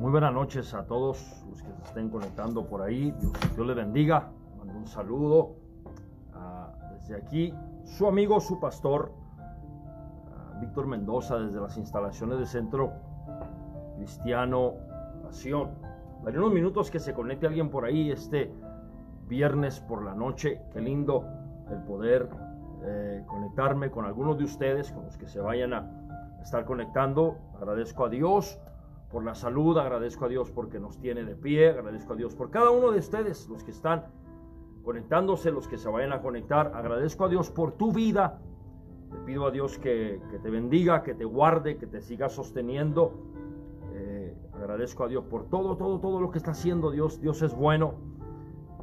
Muy buenas noches a todos los que se estén conectando por ahí. Dios, Dios les bendiga. Mando un saludo ah, desde aquí. Su amigo, su pastor, ah, Víctor Mendoza, desde las instalaciones del Centro Cristiano Pasión. Daré unos minutos que se conecte alguien por ahí este viernes por la noche. Qué lindo el poder eh, conectarme con algunos de ustedes, con los que se vayan a estar conectando. Agradezco a Dios por la salud, agradezco a Dios porque nos tiene de pie, agradezco a Dios por cada uno de ustedes, los que están conectándose, los que se vayan a conectar, agradezco a Dios por tu vida, te pido a Dios que, que te bendiga, que te guarde, que te siga sosteniendo, eh, agradezco a Dios por todo, todo, todo lo que está haciendo Dios, Dios es bueno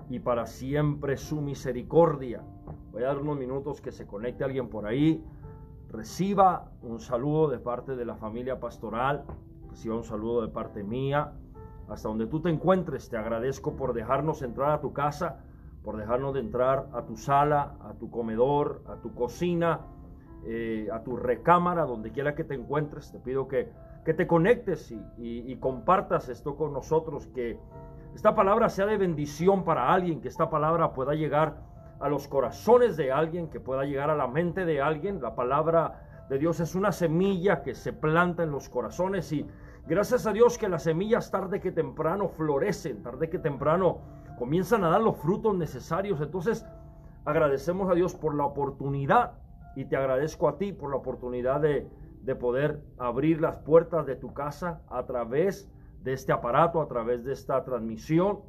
y para siempre su misericordia. Voy a dar unos minutos que se conecte alguien por ahí, reciba un saludo de parte de la familia pastoral, un saludo de parte mía. Hasta donde tú te encuentres, te agradezco por dejarnos entrar a tu casa, por dejarnos de entrar a tu sala, a tu comedor, a tu cocina, eh, a tu recámara, donde quiera que te encuentres. Te pido que, que te conectes y, y compartas esto con nosotros, que esta palabra sea de bendición para alguien, que esta palabra pueda llegar a los corazones de alguien, que pueda llegar a la mente de alguien. La palabra de Dios es una semilla que se planta en los corazones y Gracias a Dios que las semillas tarde que temprano florecen, tarde que temprano comienzan a dar los frutos necesarios. Entonces agradecemos a Dios por la oportunidad y te agradezco a ti por la oportunidad de, de poder abrir las puertas de tu casa a través de este aparato, a través de esta transmisión.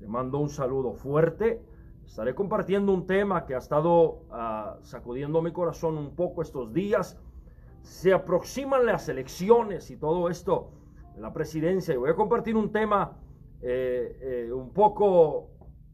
Te mando un saludo fuerte. Estaré compartiendo un tema que ha estado uh, sacudiendo mi corazón un poco estos días. Se aproximan las elecciones y todo esto la presidencia y voy a compartir un tema eh, eh, un poco,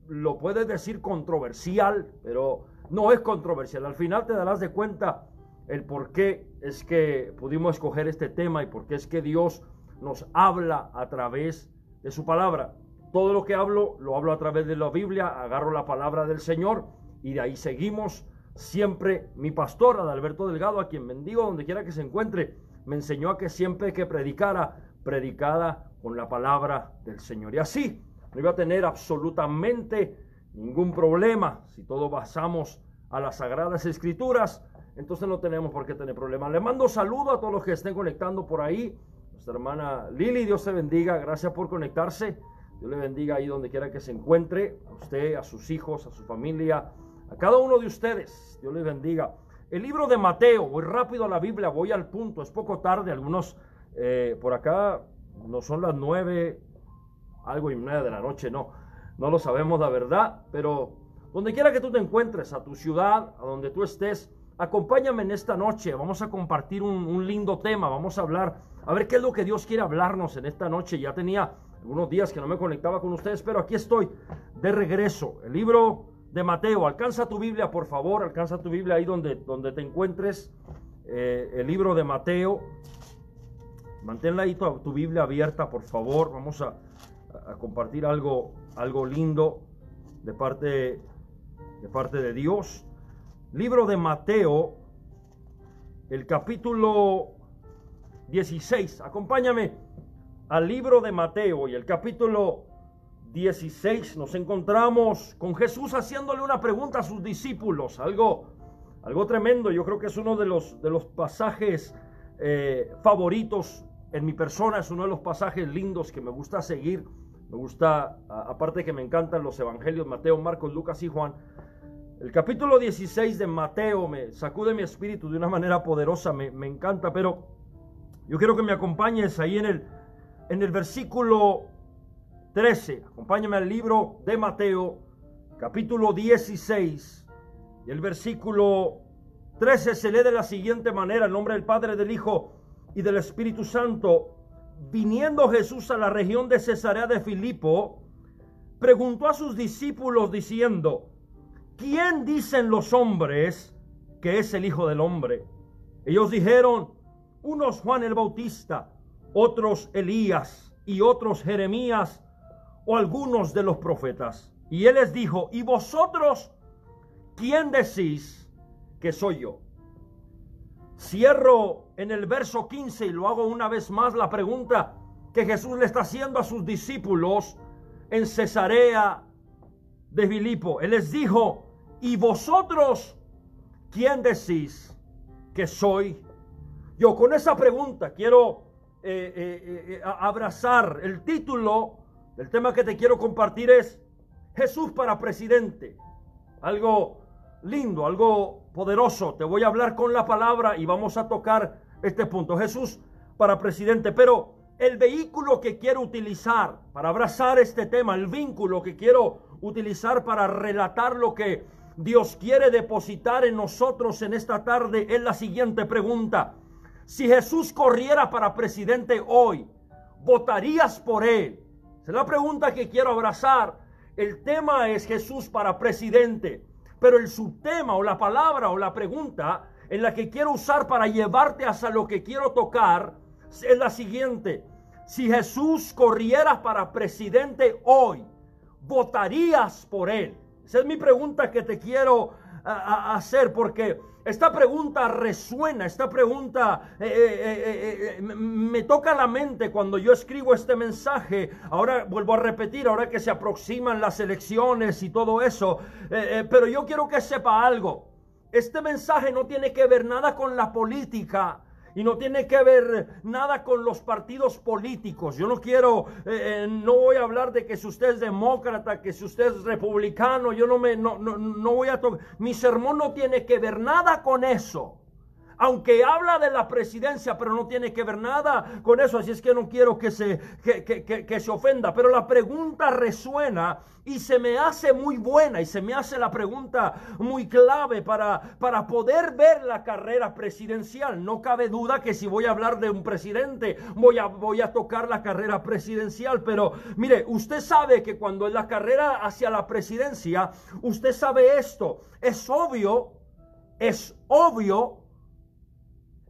lo puedes decir controversial, pero no es controversial. Al final te darás de cuenta el por qué es que pudimos escoger este tema y por qué es que Dios nos habla a través de su palabra. Todo lo que hablo lo hablo a través de la Biblia, agarro la palabra del Señor y de ahí seguimos. Siempre mi pastor Adalberto Delgado, a quien bendigo donde quiera que se encuentre, me enseñó a que siempre que predicara predicada con la palabra del Señor. Y así no iba a tener absolutamente ningún problema. Si todo basamos a las sagradas escrituras, entonces no tenemos por qué tener problemas. Le mando saludo a todos los que estén conectando por ahí. Nuestra hermana Lili, Dios te bendiga. Gracias por conectarse. Dios le bendiga ahí donde quiera que se encuentre. A usted, a sus hijos, a su familia, a cada uno de ustedes. Dios les bendiga. El libro de Mateo, voy rápido a la Biblia, voy al punto. Es poco tarde, algunos eh, por acá no son las nueve, algo y media de la noche, no. No lo sabemos la verdad, pero donde quiera que tú te encuentres, a tu ciudad, a donde tú estés, acompáñame en esta noche. Vamos a compartir un, lindo tema. Vamos a hablar, a ver qué es lo que Dios quiere hablarnos en esta noche. Ya tenía algunos días que no me conectaba con ustedes, pero aquí estoy de regreso. El libro de Mateo. Alcanza tu Biblia, por favor. Alcanza tu Biblia ahí donde, donde te encuentres. Eh, el libro de Mateo. Manténla ahí tu, Biblia abierta, por favor. Vamos a, a, compartir algo, algo lindo de parte, de parte de Dios. Libro de Mateo, el capítulo 16. Acompáñame al libro de Mateo y el capítulo 16. Nos encontramos con Jesús haciéndole una pregunta a sus discípulos. Algo, algo tremendo. Yo creo que es uno de los, de los pasajes eh, favoritos en mi persona es uno de los pasajes lindos que me gusta seguir. Me gusta, aparte que me encantan los evangelios, Mateo, Marcos, Lucas y Juan. El capítulo 16 de Mateo me sacude mi espíritu de una manera poderosa, me, me encanta, pero yo quiero que me acompañes ahí en el, en el versículo 13. Acompáñame al libro de Mateo, capítulo 16. Y el versículo 13 se lee de la siguiente manera, en nombre del Padre, del Hijo y del Espíritu Santo, viniendo Jesús a la región de Cesarea de Filipo, preguntó a sus discípulos diciendo, ¿quién dicen los hombres que es el Hijo del Hombre? Ellos dijeron, unos Juan el Bautista, otros Elías y otros Jeremías o algunos de los profetas. Y él les dijo, ¿y vosotros quién decís que soy yo? Cierro en el verso 15 y lo hago una vez más la pregunta, que Jesús le está haciendo a sus discípulos en Cesarea de Filipo. Él les dijo, ¿y vosotros quién decís que soy? Yo con esa pregunta quiero eh, eh, eh, abrazar el título del tema que te quiero compartir es Jesús para presidente. Algo lindo, algo poderoso. Te voy a hablar con la palabra y vamos a tocar este punto. Jesús para presidente. Pero el vehículo que quiero utilizar para abrazar este tema, el vínculo que quiero utilizar para relatar lo que Dios quiere depositar en nosotros en esta tarde es la siguiente pregunta. Si Jesús corriera para presidente hoy, ¿votarías por él? Es la pregunta que quiero abrazar. El tema es Jesús para presidente, pero el subtema o la palabra o la pregunta en la que quiero usar para llevarte hasta lo que quiero tocar es la siguiente. Si Jesús corriera para presidente hoy, ¿votarías por él? Esa es mi pregunta que te quiero hacer porque esta pregunta resuena, esta pregunta eh, eh, eh, me toca la mente cuando yo escribo este mensaje. Ahora vuelvo a repetir, ahora que se aproximan las elecciones y todo eso, pero yo quiero que sepa algo. Este mensaje no tiene que ver nada con la política y no tiene que ver nada con los partidos políticos. Yo no quiero, eh, eh, no voy a hablar de que si usted es demócrata, que si usted es republicano, yo no me, no, no, no voy a tocar. Mi sermón no tiene que ver nada con eso aunque habla de la presidencia, pero no tiene que ver nada con eso, así es que no quiero que se, que, se ofenda, pero la pregunta resuena y se me hace muy buena y se me hace la pregunta muy clave para, para poder ver la carrera presidencial. No cabe duda que si voy a hablar de un presidente, voy a, voy a tocar la carrera presidencial, pero mire, usted sabe que cuando en la carrera hacia la presidencia, usted sabe esto, es obvio, es obvio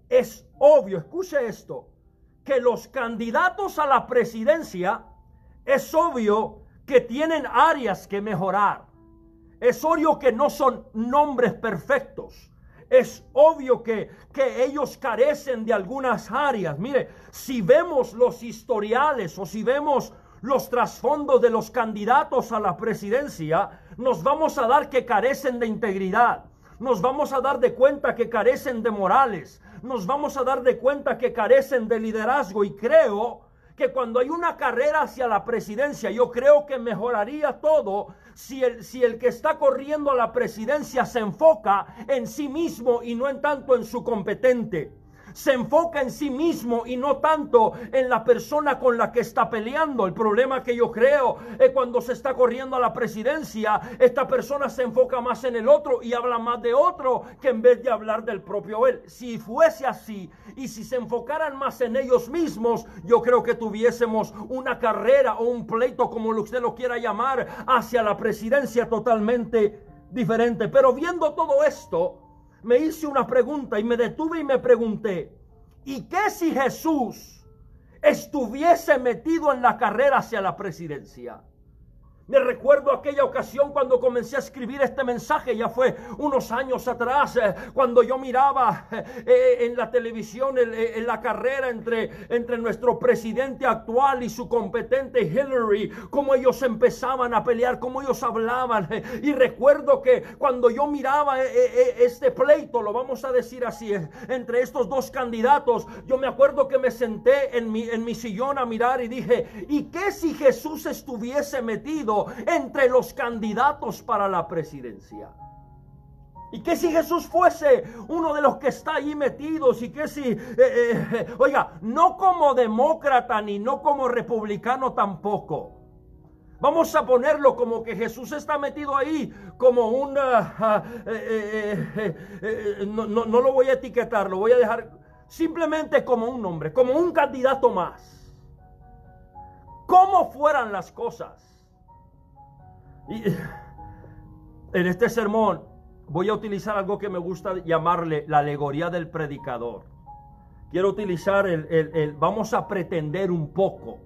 es obvio, escuche esto, que los candidatos a la presidencia es obvio que tienen áreas que mejorar. Es obvio que no son nombres perfectos. Es obvio que, que, ellos carecen de algunas áreas. Mire, si vemos los historiales o si vemos los trasfondos de los candidatos a la presidencia, nos vamos a dar que carecen de integridad. Nos vamos a dar de cuenta que carecen de morales nos vamos a dar de cuenta que carecen de liderazgo. Y creo que cuando hay una carrera hacia la presidencia, yo creo que mejoraría todo si el, si el que está corriendo a la presidencia se enfoca en sí mismo y no en tanto en su competente se enfoca en sí mismo y no tanto en la persona con la que está peleando. El problema que yo creo es cuando se está corriendo a la presidencia, esta persona se enfoca más en el otro y habla más de otro que en vez de hablar del propio él. Si fuese así y si se enfocaran más en ellos mismos, yo creo que tuviésemos una carrera o un pleito, como usted lo quiera llamar, hacia la presidencia totalmente diferente. Pero viendo todo esto, me hice una pregunta y me detuve y me pregunté, ¿y qué si Jesús estuviese metido en la carrera hacia la presidencia? Me recuerdo aquella ocasión cuando comencé a escribir este mensaje, ya fue unos años atrás, eh, cuando yo miraba eh, eh, en la televisión en la carrera entre, entre nuestro presidente actual y su competente Hillary, cómo ellos empezaban a pelear, cómo ellos hablaban. Y recuerdo que cuando yo miraba este pleito, lo vamos a decir así, entre estos dos candidatos, yo me acuerdo que me senté en mi, en mi sillón a mirar y dije, ¿y qué si Jesús estuviese metido? Entre los candidatos para la presidencia. Y que si Jesús fuese uno de los que está ahí metidos y que si, eh, eh, oiga, no como demócrata ni no como republicano tampoco. Vamos a ponerlo como que Jesús está metido ahí como un... Ah, eh, no, no lo voy a etiquetar, lo voy a dejar simplemente como un nombre, como un candidato más. Como fueran las cosas en este sermón voy a utilizar algo que me gusta llamarle la alegoría del predicador. Quiero utilizar el, vamos a pretender un poco.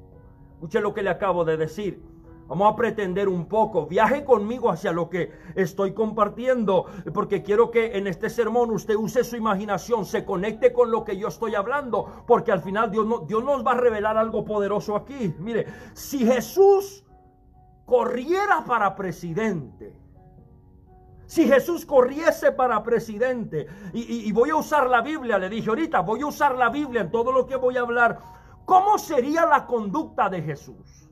Escuche lo que le acabo de decir. Vamos a pretender un poco. Viaje conmigo hacia lo que estoy compartiendo, porque quiero que en este sermón usted use su imaginación, se conecte con lo que yo estoy hablando, porque al final Dios, no, Dios nos va a revelar algo poderoso aquí. Mire, si Jesús corriera para presidente, si Jesús corriese para presidente, y, voy a usar la Biblia, le dije ahorita, voy a usar la Biblia en todo lo que voy a hablar, ¿cómo sería la conducta de Jesús?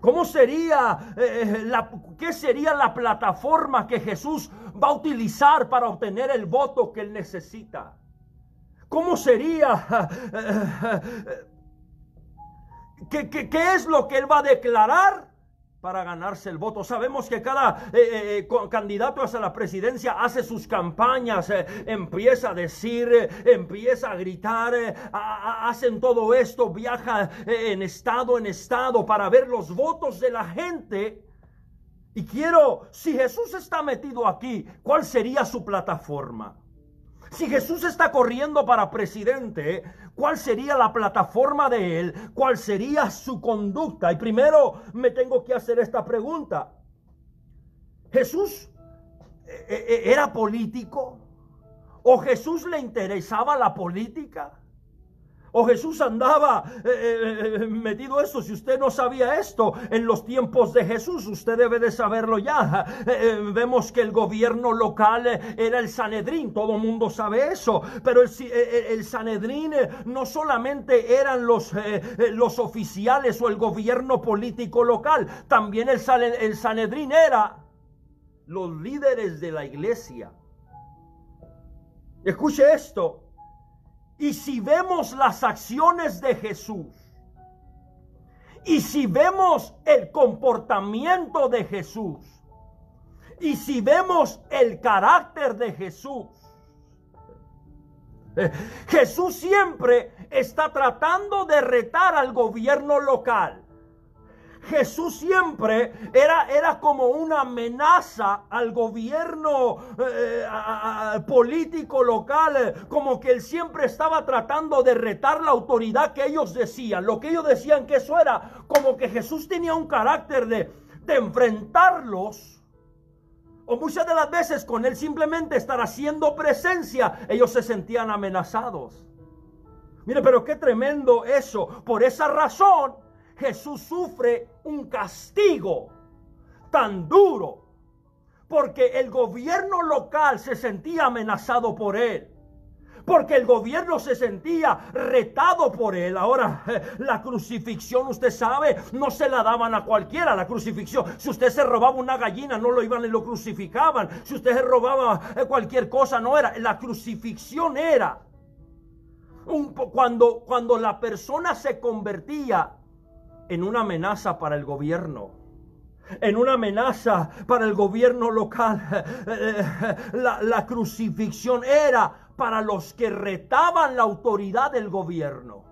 ¿Cómo sería, eh, eh, la, qué sería la plataforma que Jesús va a utilizar para obtener el voto que él necesita? ¿Cómo sería? ¿Qué, qué, qué es lo que él va a declarar? Para ganarse el voto. Sabemos que cada eh, eh, candidato hacia la presidencia hace sus campañas, eh, empieza a decir, empieza a gritar, hacen todo esto, viaja en estado en estado para ver los votos de la gente. Y quiero, si Jesús está metido aquí, ¿cuál sería su plataforma? Si Jesús está corriendo para presidente, ¿cuál sería la plataforma de él? ¿Cuál sería su conducta? Y primero me tengo que hacer esta pregunta. ¿Jesús eh, eh, era político? ¿O Jesús le interesaba la política? O Jesús andaba eh, eh, eh, metido eso. Si usted no sabía esto en los tiempos de Jesús, usted debe de saberlo ya. vemos que el gobierno local era el Sanedrín. Todo mundo sabe eso. Pero el, Sanedrín no solamente eran los, los oficiales o el gobierno político local. También el Sanedrín era los líderes de la iglesia. Escuche esto. Y si vemos las acciones de Jesús, y si vemos el comportamiento de Jesús, y si vemos el carácter de Jesús, eh, Jesús siempre está tratando de retar al gobierno local. Jesús siempre era, era como una amenaza al gobierno eh, político local, como que él siempre estaba tratando de retar la autoridad que ellos decían. Lo que ellos decían que eso era como que Jesús tenía un carácter de, de enfrentarlos. O muchas de las veces con él simplemente estar haciendo presencia, ellos se sentían amenazados. Mire, pero qué tremendo eso. Por esa razón, Jesús sufre un castigo tan duro porque el gobierno local se sentía amenazado por él. Porque el gobierno se sentía retado por él. Ahora, la crucifixión, usted sabe, no se la daban a cualquiera. La crucifixión, si usted se robaba una gallina, no lo iban y lo crucificaban. Si usted se robaba eh, cualquier cosa, no era. La crucifixión era un, cuando, cuando la persona se convertía en una amenaza para el gobierno en una amenaza para el gobierno local. La, la, crucifixión era para los que retaban la autoridad del gobierno.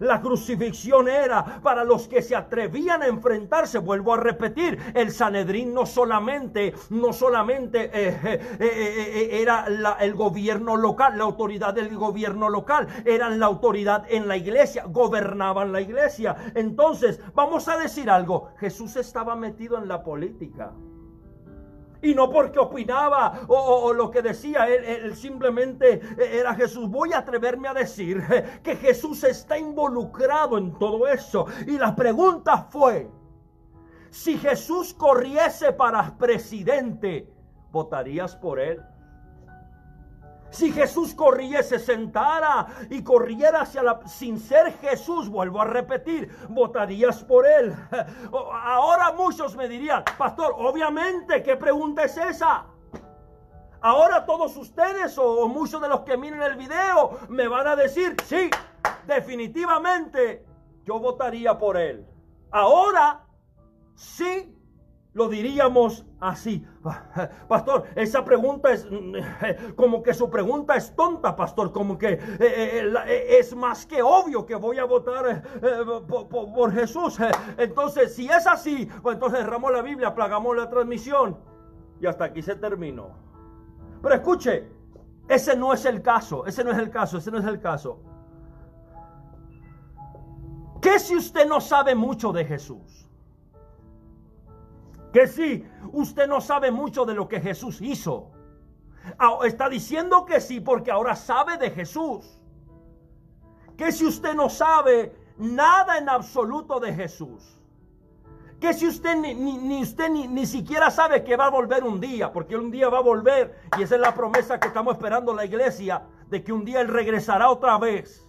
La crucifixión era para los que se atrevían a enfrentarse. Vuelvo a repetir, el Sanedrín no solamente, no solamente eh, eh, eh, era el gobierno local, la autoridad del gobierno local, eran la autoridad en la iglesia, gobernaban la iglesia. Entonces, vamos a decir algo, Jesús estaba metido en la política. Y no porque opinaba o, lo que decía, él, simplemente era Jesús. Voy a atreverme a decir que Jesús está involucrado en todo eso. Y la pregunta fue, si Jesús corriese para presidente, ¿votarías por él? Si Jesús corriese, sentara y corriera hacia la... Sin ser Jesús, vuelvo a repetir, votarías por él. Ahora muchos me dirían, pastor, obviamente, ¿qué pregunta es esa? Ahora todos ustedes o muchos de los que miren el video me van a decir, sí, definitivamente yo votaría por él. Ahora sí lo diríamos así. Pastor, esa pregunta es como que su pregunta es tonta, pastor, como que eh, eh, eh, es más que obvio que voy a votar por, Jesús. Entonces, si es así, pues entonces cerramos la Biblia, plagamos la transmisión y hasta aquí se terminó. Pero escuche, ese no es el caso, ese no es el caso, ese no es el caso. ¿Qué si usted no sabe mucho de Jesús? Que si usted no sabe mucho de lo que Jesús hizo. Ah, está diciendo que sí porque ahora sabe de Jesús. Que si usted no sabe nada en absoluto de Jesús que si usted ni, ni, usted ni, ni, siquiera sabe que va a volver un día, porque un día va a volver y esa es la promesa que estamos esperando la iglesia, de que un día Él regresará otra vez.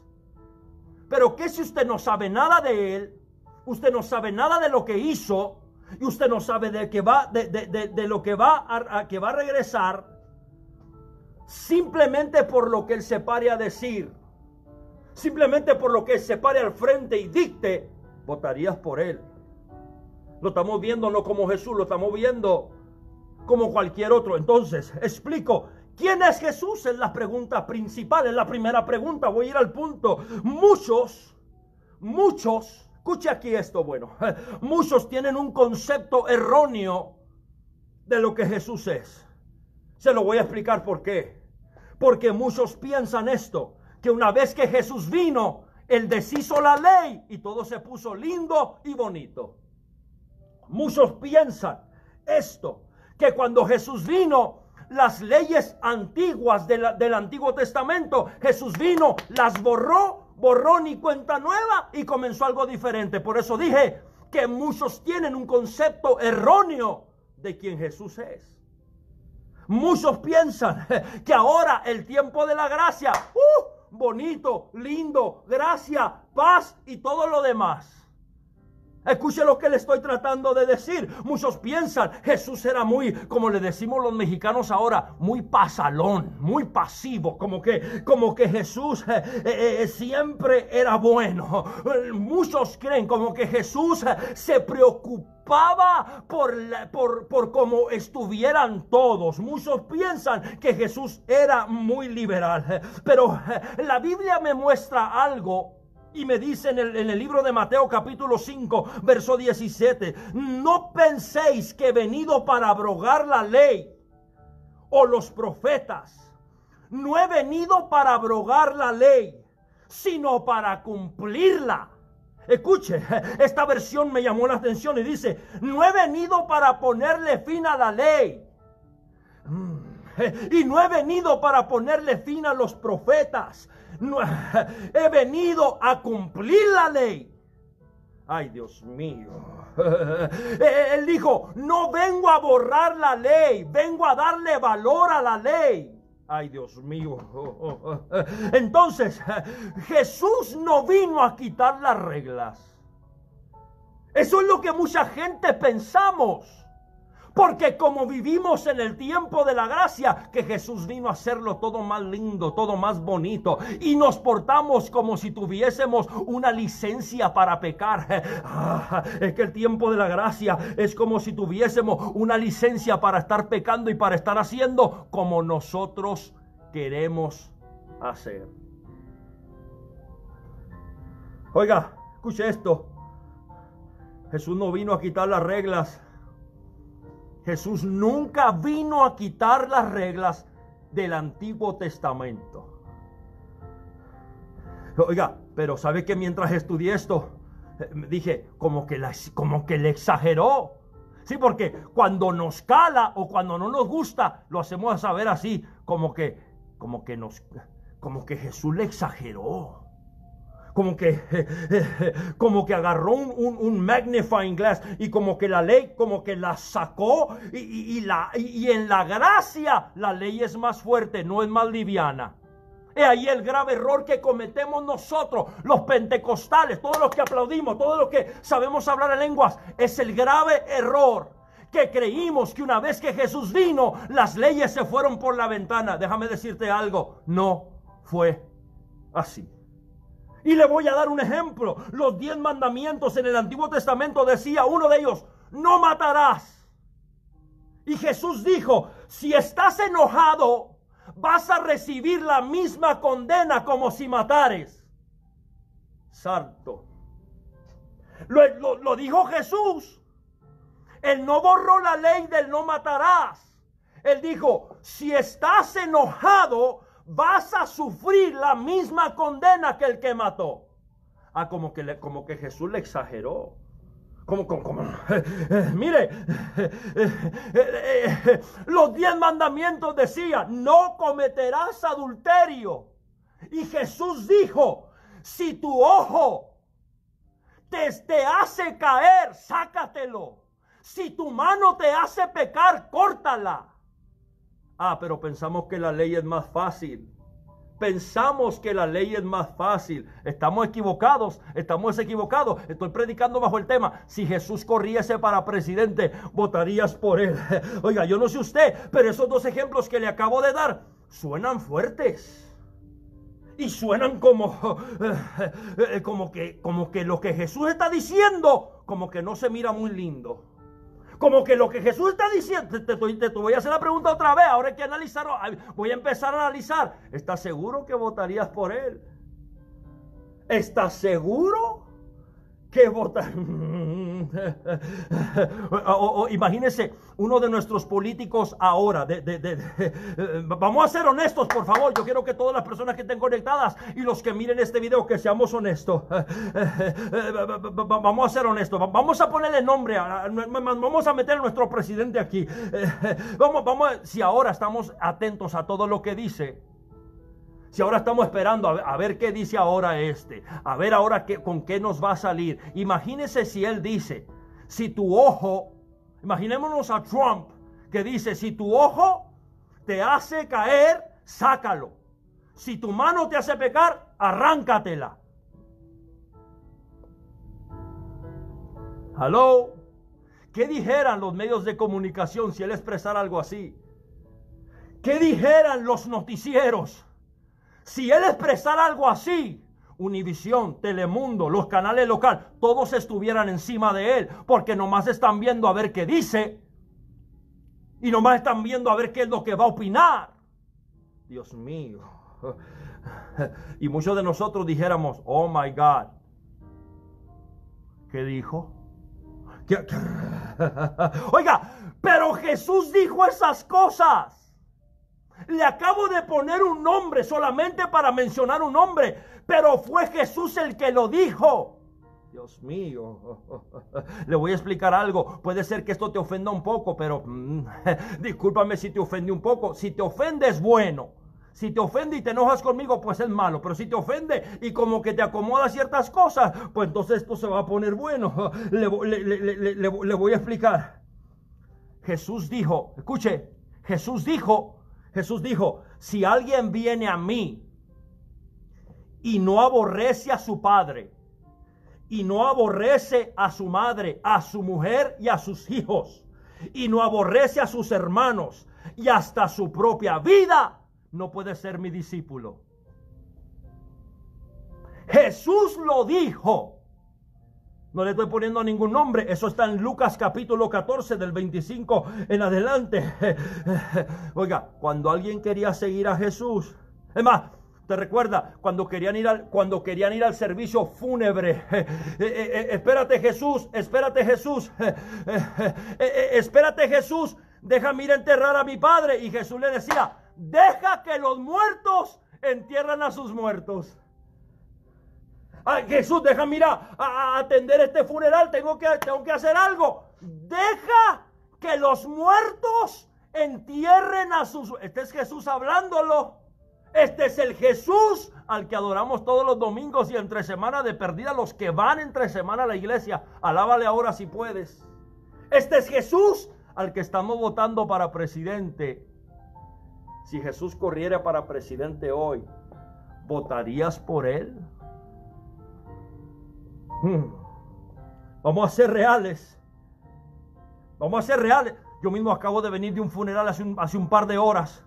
Pero que si usted no sabe nada de Él, usted no sabe nada de lo que hizo, y usted no sabe de, que va, de, de, de lo que va a, que va a regresar, simplemente por lo que Él se pare a decir, simplemente por lo que se pare al frente y dicte, votarías por Él. Lo estamos viendo no como Jesús, lo estamos viendo como cualquier otro. Entonces, explico. ¿Quién es Jesús? Es la pregunta principal, es la primera pregunta. Voy a ir al punto. Muchos, muchos, escuche aquí esto, bueno, muchos tienen un concepto erróneo de lo que Jesús es. Se lo voy a explicar por qué. Porque muchos piensan esto, que una vez que Jesús vino, Él deshizo la ley y todo se puso lindo y bonito. Muchos piensan esto, que cuando Jesús vino, las leyes antiguas del Antiguo Testamento, Jesús vino, las borró, borró ni cuenta nueva y comenzó algo diferente. Por eso dije que muchos tienen un concepto erróneo de quién Jesús es. Muchos piensan que ahora el tiempo de la gracia, uh, bonito, lindo, gracia, paz y todo lo demás. Escuche lo que le estoy tratando de decir. Muchos piensan, Jesús era muy, como le decimos los mexicanos ahora, muy pasalón, muy pasivo, como que, como que Jesús eh, eh, eh, siempre era bueno. Muchos creen como que Jesús se preocupaba por, por, por cómo estuvieran todos. Muchos piensan que Jesús era muy liberal. Pero la Biblia me muestra algo y me dice en el, libro de Mateo capítulo 5, verso 17, no penséis que he venido para abrogar la ley o los profetas. No he venido para abrogar la ley, sino para cumplirla. Escuche, esta versión me llamó la atención y dice, no he venido para ponerle fin a la ley. Mm, y no he venido para ponerle fin a los profetas, he venido a cumplir la ley. Ay, Dios mío. Él dijo, no vengo a borrar la ley, vengo a darle valor a la ley. Ay, Dios mío. Entonces, Jesús no vino a quitar las reglas. Eso es lo que mucha gente pensamos. Porque como vivimos en el tiempo de la gracia, que Jesús vino a hacerlo todo más lindo, todo más bonito, y nos portamos como si tuviésemos una licencia para pecar. Ah, es que el tiempo de la gracia es como si tuviésemos una licencia para estar pecando y para estar haciendo como nosotros queremos hacer. Oiga, escuche esto. Jesús no vino a quitar las reglas Jesús nunca vino a quitar las reglas del Antiguo Testamento. Oiga, pero ¿sabe que mientras estudié esto, eh, dije, como que, como que le exageró? Sí, porque cuando nos cala o cuando no nos gusta, lo hacemos saber así, como que, como que nos, como que Jesús le exageró como que, como que agarró un, magnifying glass y como que la ley, como que la sacó y, la, y en la gracia la ley es más fuerte, no es más liviana. He ahí el grave error que cometemos nosotros, los pentecostales, todos los que aplaudimos, todos los que sabemos hablar en lenguas. Es el grave error que creímos que una vez que Jesús vino, las leyes se fueron por la ventana. Déjame decirte algo, no fue así. Y le voy a dar un ejemplo. Los diez mandamientos en el Antiguo Testamento decía uno de ellos, no matarás. Y Jesús dijo, si estás enojado, vas a recibir la misma condena como si matares. Santo. Lo, lo dijo Jesús. Él no borró la ley del no matarás. Él dijo, si estás enojado, vas a sufrir la misma condena que el que mató. Ah, como que, como que Jesús le exageró. como, como, como mire, los diez mandamientos decían, no cometerás adulterio. Y Jesús dijo, si tu ojo te, te hace caer, sácatelo. Si tu mano te hace pecar, córtala. Ah, pero pensamos que la ley es más fácil. Pensamos que la ley es más fácil. Estamos equivocados, estamos equivocados. Estoy predicando bajo el tema. Si Jesús corriese para presidente, votarías por él. Oiga, yo no sé usted, pero esos dos ejemplos que le acabo de dar suenan fuertes. Y suenan como, eh, como, que, como que lo que Jesús está diciendo, como que no se mira muy lindo. Como que lo que Jesús está diciendo, te, voy a hacer la pregunta otra vez, ahora hay que analizarlo, voy a empezar a analizar. ¿Estás seguro que votarías por él? ¿Estás seguro que votar? o, imagínese uno de nuestros políticos ahora. De, vamos a ser honestos, por favor. Yo quiero que todas las personas que estén conectadas y los que miren este video, que seamos honestos. vamos a ser honestos. Vamos a ponerle nombre. vamos a meter a nuestro presidente aquí. vamos, vamos, si ahora estamos atentos a todo lo que dice. Si ahora estamos esperando a ver, qué dice ahora este, a ver ahora qué, con qué nos va a salir. Imagínese si él dice, si tu ojo, imaginémonos a Trump que dice, si tu ojo te hace caer, sácalo. Si tu mano te hace pecar, arráncatela. Hello. ¿Qué dijeran los medios de comunicación si él expresara algo así? ¿Qué dijeran los noticieros? Si él expresara algo así, Univisión, Telemundo, los canales locales, todos estuvieran encima de él, porque nomás están viendo a ver qué dice y nomás están viendo a ver qué es lo que va a opinar. Dios mío. Y muchos de nosotros dijéramos, oh my God, ¿qué dijo? Oiga, pero Jesús dijo esas cosas. Le acabo de poner un nombre solamente para mencionar un nombre, pero fue Jesús el que lo dijo. Dios mío, le voy a explicar algo. Puede ser que esto te ofenda un poco, pero mm, discúlpame si te ofende un poco. Si te ofende es bueno. Si te ofende y te enojas conmigo, pues es malo. Pero si te ofende y como que te acomoda ciertas cosas, pues entonces esto se va a poner bueno. Le, le voy a explicar. Jesús dijo, escuche, Jesús dijo Jesús dijo, si alguien viene a mí y no aborrece a su padre, y no aborrece a su madre, a su mujer y a sus hijos, y no aborrece a sus hermanos y hasta su propia vida, no puede ser mi discípulo. Jesús lo dijo. No le estoy poniendo ningún nombre. Eso está en Lucas capítulo 14 del 25 en adelante. Oiga, cuando alguien quería seguir a Jesús. Es más, ¿Te recuerda cuando querían ir al, cuando querían ir al servicio fúnebre? Eh, eh, eh, espérate Jesús, espérate Jesús, espérate Jesús, déjame ir a enterrar a mi padre. Y Jesús le decía, deja que los muertos entierran a sus muertos. Jesús, deja, mira, a, atender este funeral, tengo que, tengo que hacer algo. Deja que los muertos entierren a sus... Este es Jesús hablándolo. Este es el Jesús al que adoramos todos los domingos y entre semana de perdida los que van entre semana a la iglesia. Alábale ahora si puedes. Este es Jesús al que estamos votando para presidente. Si Jesús corriera para presidente hoy, ¿votarías por él? Hmm. Vamos a ser reales. Vamos a ser reales. Yo mismo acabo de venir de un funeral hace un, par de horas.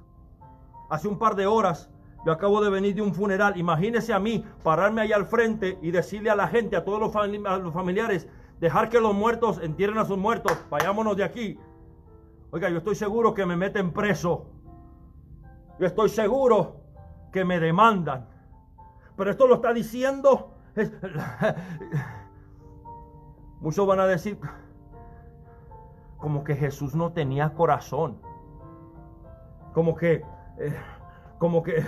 Hace un par de horas. Yo acabo de venir de un funeral. Imagínese a mí pararme ahí al frente y decirle a la gente, a todos los, los familiares, dejar que los muertos entierren a sus muertos. Vayámonos de aquí. Oiga, yo estoy seguro que me meten preso. Yo estoy seguro que me demandan. Pero esto lo está diciendo Muchos van a decir, como que Jesús no tenía corazón. Como que, eh, como que...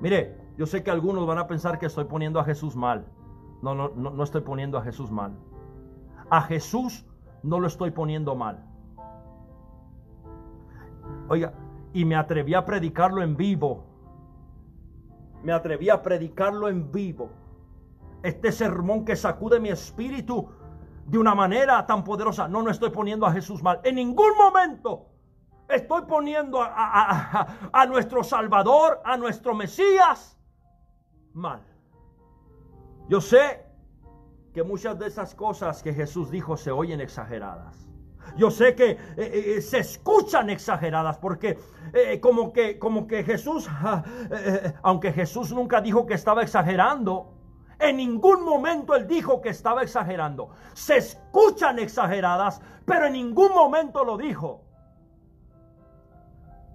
Mire, yo sé que algunos van a pensar que estoy poniendo a Jesús mal. No, no, no, no estoy poniendo a Jesús mal. A Jesús no lo estoy poniendo mal. Oiga, y me atreví a predicarlo en vivo. Me atreví a predicarlo en vivo. Este sermón que sacude mi espíritu de una manera tan poderosa. No, no estoy poniendo a Jesús mal. En ningún momento estoy poniendo a, a nuestro Salvador, a nuestro Mesías mal. Yo sé que muchas de esas cosas que Jesús dijo se oyen exageradas. Yo sé que eh, eh, se escuchan exageradas porque eh, como, que, como que Jesús, aunque Jesús nunca dijo que estaba exagerando, en ningún momento él dijo que estaba exagerando. Se escuchan exageradas, pero en ningún momento lo dijo.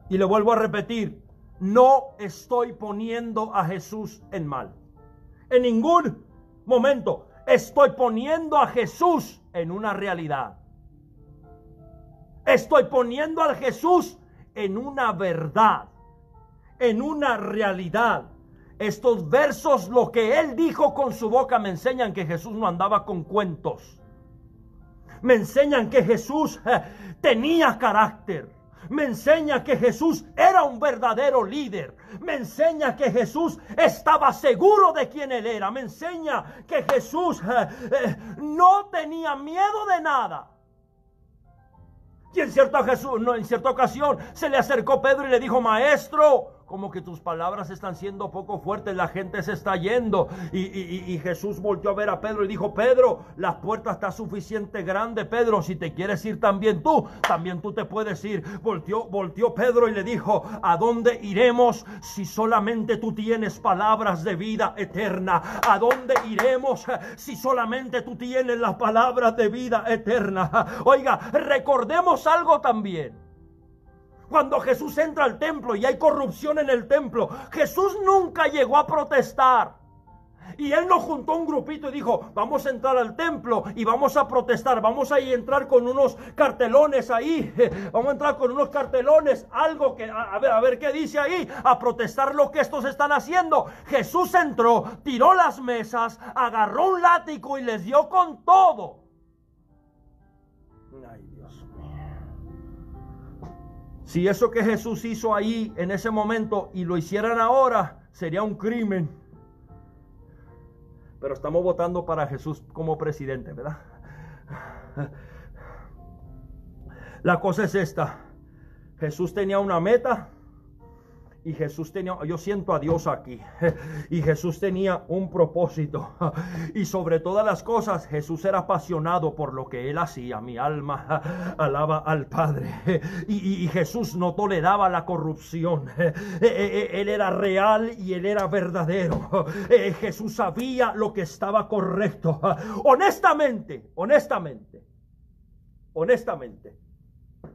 Y le vuelvo a repetir, no estoy poniendo a Jesús en mal. En ningún momento estoy poniendo a Jesús en una realidad. Estoy poniendo a Jesús en una verdad, en una realidad. Estos versos, lo que él dijo con su boca, me enseñan que Jesús no andaba con cuentos. Me enseñan que Jesús eh, tenía carácter. Me enseña que Jesús era un verdadero líder. Me enseña que Jesús estaba seguro de quién él era. Me enseña que Jesús eh, eh, no tenía miedo de nada. Y en cierta, Jesús, no, en cierta ocasión se le acercó Pedro y le dijo, maestro, como que tus palabras están siendo poco fuertes, la gente se está yendo. Y, Jesús volvió a ver a Pedro y dijo, Pedro, la puerta está suficiente grande, Pedro, si te quieres ir también tú, también tú te puedes ir. Volteó, volteó Pedro y le dijo, ¿a dónde iremos si solamente tú tienes palabras de vida eterna? ¿A dónde iremos si solamente tú tienes las palabras de vida eterna? Oiga, recordemos algo también. Cuando Jesús entra al templo y hay corrupción en el templo, Jesús nunca llegó a protestar. Y él nos juntó un grupito y dijo, vamos a entrar al templo y vamos a protestar, vamos a entrar con unos cartelones ahí, vamos a entrar con unos cartelones, algo que, a, ver, a ver qué dice ahí, a protestar lo que estos están haciendo. Jesús entró, tiró las mesas, agarró un látigo y les dio con todo. Si eso que Jesús hizo ahí en ese momento y lo hicieran ahora, sería un crimen. Pero estamos votando para Jesús como presidente, ¿verdad? La cosa es esta. Jesús tenía una meta y Jesús tenía, yo siento a Dios aquí. Y Jesús tenía un propósito. Y sobre todas las cosas, Jesús era apasionado por lo que él hacía. Mi alma alaba al Padre. Y, Jesús no toleraba la corrupción. Él era real y él era verdadero. Jesús sabía lo que estaba correcto. Honestamente, honestamente, honestamente.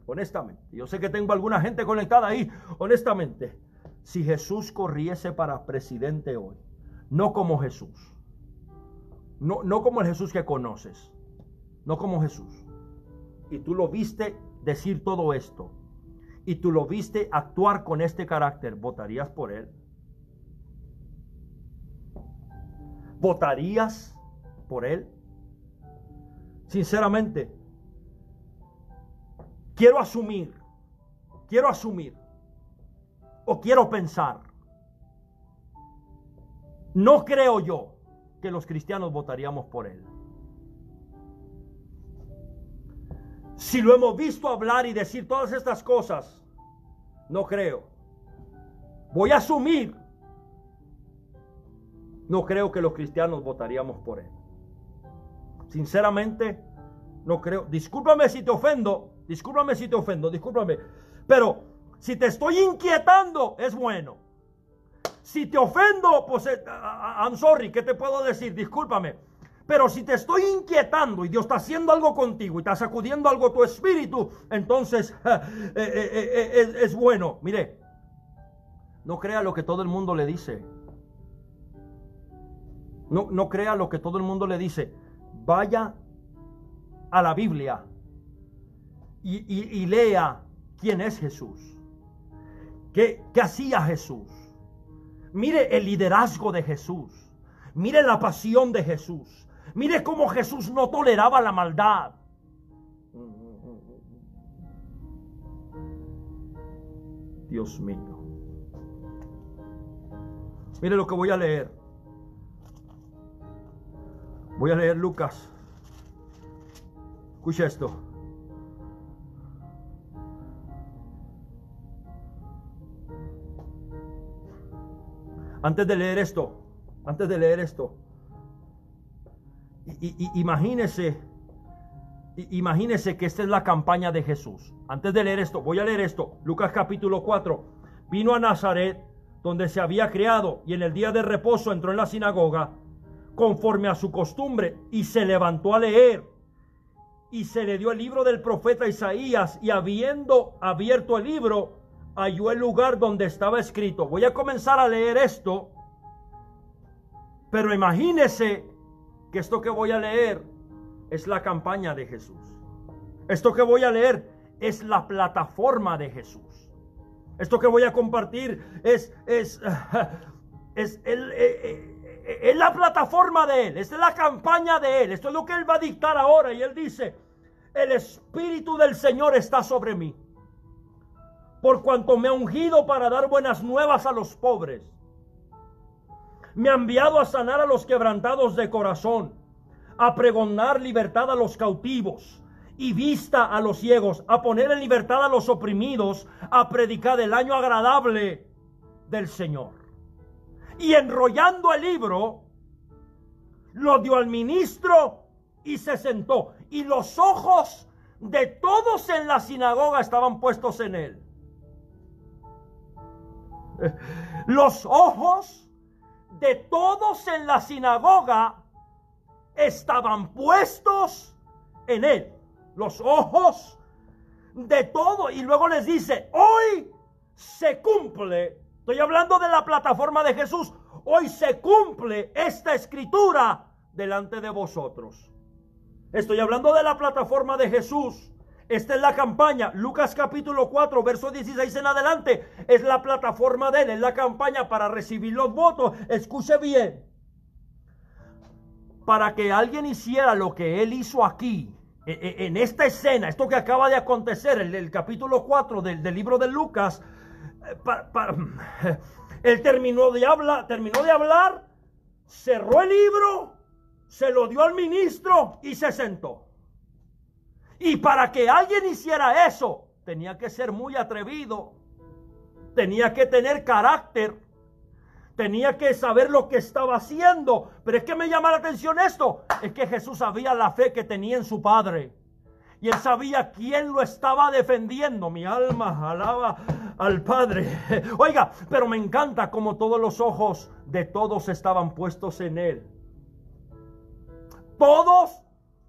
Honestamente, yo sé que tengo alguna gente conectada ahí, honestamente si Jesús corriese para presidente hoy, no como Jesús, no, no como el Jesús que conoces, no como Jesús, y tú lo viste decir todo esto, y tú lo viste actuar con este carácter, ¿votarías por él? ¿Votarías por él? Sinceramente, quiero asumir, quiero asumir o quiero pensar. No creo yo que los cristianos votaríamos por él. Si lo hemos visto hablar y decir todas estas cosas, no creo. Voy a asumir. No creo que los cristianos votaríamos por él. Sinceramente, no creo. Discúlpame si te ofendo. Discúlpame si te ofendo. Discúlpame. Pero si te estoy inquietando, es bueno. Si te ofendo, pues eh, I'm sorry, ¿qué te puedo decir? Discúlpame. Pero si te estoy inquietando y Dios está haciendo algo contigo y está sacudiendo algo tu espíritu, entonces eh, eh, es, bueno. Mire, no crea lo que todo el mundo le dice. No, no crea lo que todo el mundo le dice. Vaya a la Biblia y lea quién es Jesús. ¿Qué, hacía Jesús? Mire el liderazgo de Jesús. Mire la pasión de Jesús. Mire cómo Jesús no toleraba la maldad. Dios mío. Mire lo que voy a leer. Voy a leer Lucas. Escucha esto. Antes de leer esto, antes de leer esto, imagínese, imagínese que esta es la campaña de Jesús. Antes de leer esto, voy a leer esto. Lucas capítulo 4. Vino a Nazaret, donde se había criado, y en el día de reposo entró en la sinagoga, conforme a su costumbre, y se levantó a leer. Y se le dio el libro del profeta Isaías, y habiendo abierto el libro, halló el lugar donde estaba escrito. Voy a comenzar a leer esto, pero imagínese que esto que voy a leer es la campaña de Jesús. Esto que voy a leer es la plataforma de Jesús. Esto que voy a compartir es, es, es, el, eh, eh, es la plataforma de Él, es la campaña de Él. Esto es lo que Él va a dictar ahora. Y Él dice, el Espíritu del Señor está sobre mí por cuanto me ha ungido para dar buenas nuevas a los pobres. Me ha enviado a sanar a los quebrantados de corazón, a pregonar libertad a los cautivos y vista a los ciegos, a poner en libertad a los oprimidos, a predicar el año agradable del Señor. Y enrollando el libro, lo dio al ministro y se sentó. Y los ojos de todos en la sinagoga estaban puestos en él. Los ojos de todos en la sinagoga estaban puestos en él. Los ojos de todo. Y luego les dice, hoy se cumple. Estoy hablando de la plataforma de Jesús. Hoy se cumple esta escritura delante de vosotros. Estoy hablando de la plataforma de Jesús. Esta es la campaña. Lucas capítulo 4, verso 16 en adelante. Es la plataforma de él, es la campaña para recibir los votos. Escuche bien. Para que alguien hiciera lo que él hizo aquí, e, e, en esta escena, esto que acaba de acontecer, el, el capítulo 4 del, libro de Lucas, eh, él terminó de, hablar, terminó de hablar, cerró el libro, se lo dio al ministro y se sentó. Y para que alguien hiciera eso, tenía que ser muy atrevido, tenía que tener carácter, tenía que saber lo que estaba haciendo. Pero es que me llama la atención esto, es que Jesús sabía la fe que tenía en su Padre. Y él sabía quién lo estaba defendiendo. Mi alma alaba al Padre. Oiga, pero me encanta como todos los ojos de todos estaban puestos en él. Todos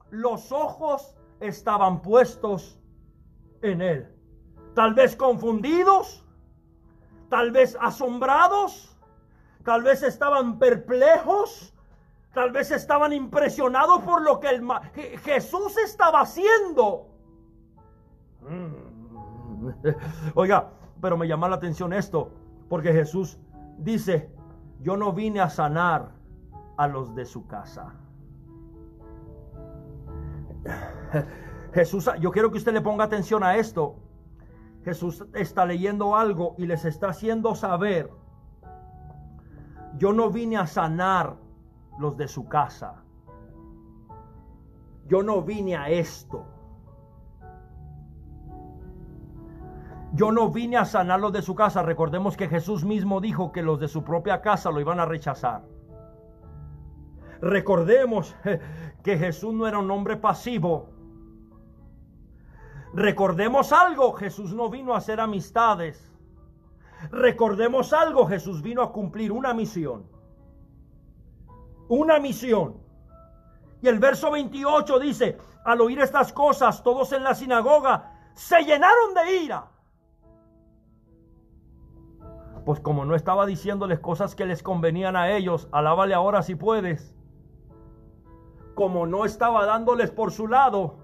los ojos estaban puestos en él. Tal vez confundidos, tal vez asombrados, tal vez estaban perplejos, tal vez estaban impresionados por lo que el Jesús estaba haciendo. Mm. Oiga, pero me llama la atención esto, porque Jesús dice, yo no vine a sanar a los de su casa. Jesús, yo quiero que usted le ponga atención a esto. Jesús está leyendo algo y les está haciendo saber, yo no vine a sanar los de su casa. Yo no vine a esto. Yo no vine a sanar los de su casa. Recordemos que Jesús mismo dijo que los de su propia casa lo iban a rechazar. Recordemos que Jesús no era un hombre pasivo. Recordemos algo, Jesús no vino a hacer amistades. Recordemos algo, Jesús vino a cumplir una misión. Una misión. Y el verso 28 dice, al oír estas cosas, todos en la sinagoga se llenaron de ira. Pues como no estaba diciéndoles cosas que les convenían a ellos, alábale ahora si puedes como no estaba dándoles por su lado,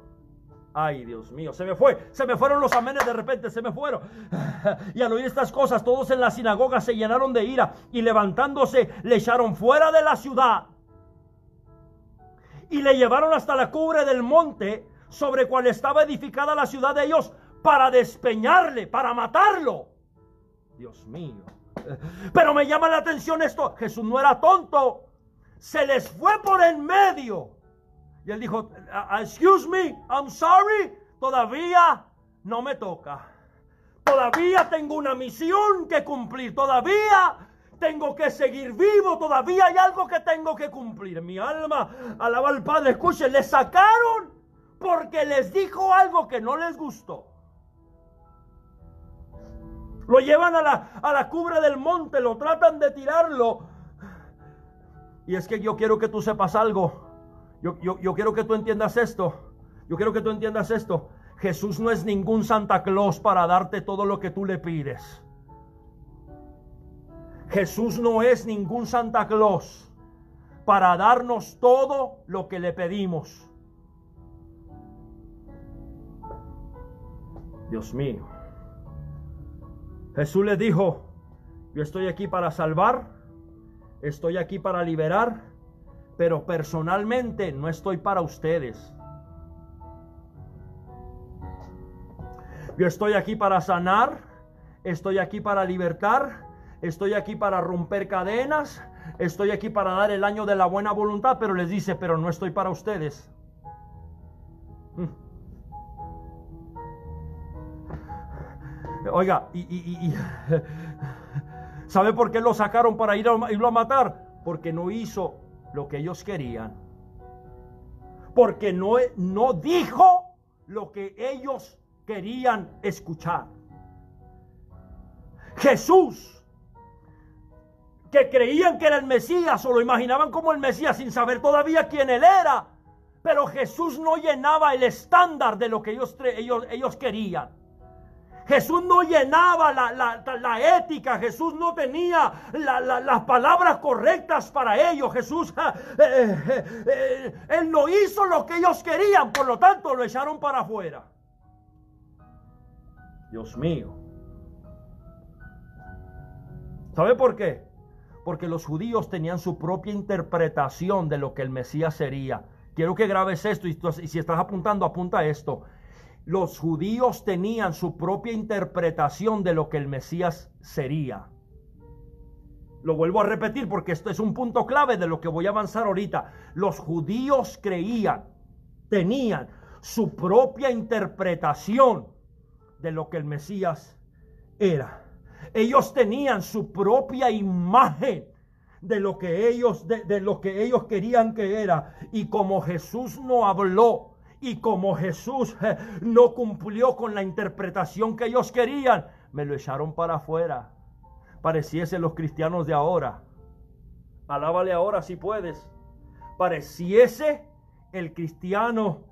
Ay, Dios mío, se me fue, se me fueron los amenes de repente, se me fueron. Y al oír estas cosas, todos en la sinagoga se llenaron de ira y levantándose le echaron fuera de la ciudad y le llevaron hasta la cubre del monte sobre cual estaba edificada la ciudad de ellos para despeñarle, para matarlo. Dios mío. Pero me llama la atención esto, Jesús no era tonto, se les fue por en medio. Y él dijo, excuse me, I'm sorry, todavía no me toca. Todavía tengo una misión que cumplir, todavía tengo que seguir vivo, todavía hay algo que tengo que cumplir. Mi alma alaba al Padre. Escuchen, le sacaron porque les dijo algo que no les gustó. Lo llevan a la, a la del monte, lo tratan de tirarlo. Y es que yo quiero que tú sepas algo. Yo, yo quiero que tú entiendas esto. Yo quiero que tú entiendas esto. Jesús no es ningún Santa Claus para darte todo lo que tú le pides. Jesús no es ningún Santa Claus para darnos todo lo que le pedimos. Dios mío. Jesús le dijo, yo estoy aquí para salvar, estoy aquí para liberar, pero personalmente no estoy para ustedes. Yo estoy aquí para sanar, estoy aquí para libertar, estoy aquí para romper cadenas, estoy aquí para dar el año de la buena voluntad, pero les dice, pero no estoy para ustedes. Oiga, y, ¿sabe por qué lo sacaron para ir irlo a matar? Porque no hizo lo que ellos querían. Porque no, no dijo lo que ellos querían escuchar. Jesús que creían que era el Mesías o lo imaginaban como el Mesías sin saber todavía quién él era. Pero Jesús no llenaba el estándar de lo que ellos, ellos, ellos querían. Jesús no llenaba la, ética, Jesús no tenía las palabras correctas para ellos. Jesús, eh, eh, Él no hizo lo que ellos querían, por lo tanto lo echaron para afuera. Dios mío. ¿Sabe por qué? porque los judíos tenían su propia interpretación de lo que el Mesías sería. Quiero que grabes esto y, si estás apuntando, apunta esto. Los judíos tenían su propia interpretación de lo que el Mesías sería. Lo vuelvo a repetir porque esto es un punto clave de lo que voy a avanzar ahorita. Los judíos creían, tenían su propia interpretación de lo que el Mesías era. Ellos tenían su propia imagen de lo que ellos de, lo que ellos querían que era y como Jesús no habló y como Jesús eh, no cumplió con la interpretación que ellos querían, me lo echaron para afuera. Pareciese los cristianos de ahora. Alábale ahora si puedes. Pareciese el cristiano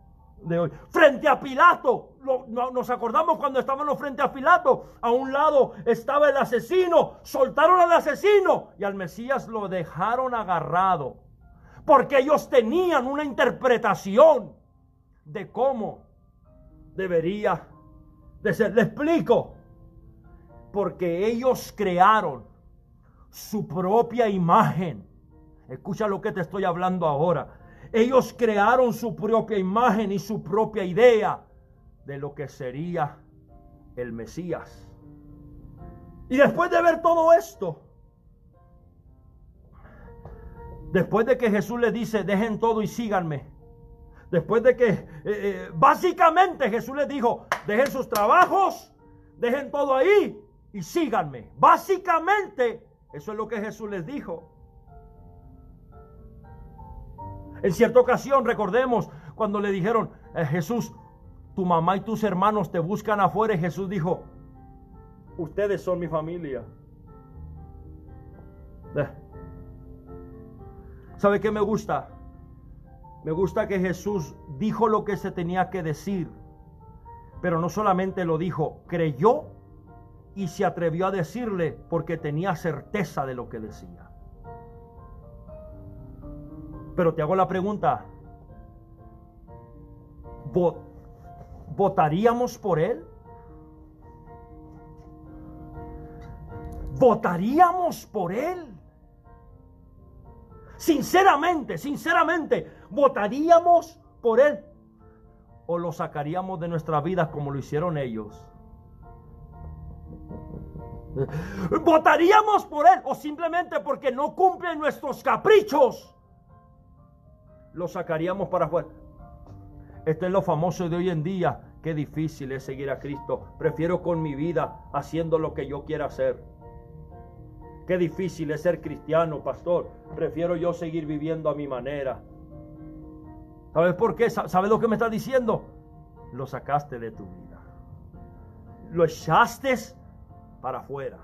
de hoy. Frente a Pilato, nos acordamos cuando estábamos frente a Pilato, a un lado estaba el asesino, soltaron al asesino y al Mesías lo dejaron agarrado, porque ellos tenían una interpretación de cómo debería de ser. Le explico, porque ellos crearon su propia imagen. Escucha lo que te estoy hablando ahora ellos crearon su propia imagen y su propia idea de lo que sería el Mesías. Y después de ver todo esto, después de que Jesús le dice, dejen todo y síganme, después de que eh, eh, básicamente Jesús les dijo, dejen sus trabajos, dejen todo ahí y síganme. Básicamente, eso es lo que Jesús les dijo. En cierta ocasión, recordemos, cuando le dijeron, eh, Jesús, tu mamá y tus hermanos te buscan afuera, y Jesús dijo, ustedes son mi familia. Eh. ¿Sabe qué me gusta? Me gusta que Jesús dijo lo que se tenía que decir, pero no solamente lo dijo, creyó y se atrevió a decirle porque tenía certeza de lo que decía. Pero te hago la pregunta, ¿votaríamos por él? ¿Votaríamos por él? Sinceramente, sinceramente, ¿votaríamos por él? ¿O lo sacaríamos de nuestra vida como lo hicieron ellos? ¿Votaríamos por él o simplemente porque no cumplen nuestros caprichos? Lo sacaríamos para afuera. Esto es lo famoso de hoy en día. Qué difícil es seguir a Cristo. Prefiero con mi vida haciendo lo que yo quiera hacer. Qué difícil es ser cristiano, pastor. Prefiero yo seguir viviendo a mi manera. ¿Sabes por qué? ¿Sabes lo que me está diciendo? Lo sacaste de tu vida. Lo echaste para afuera.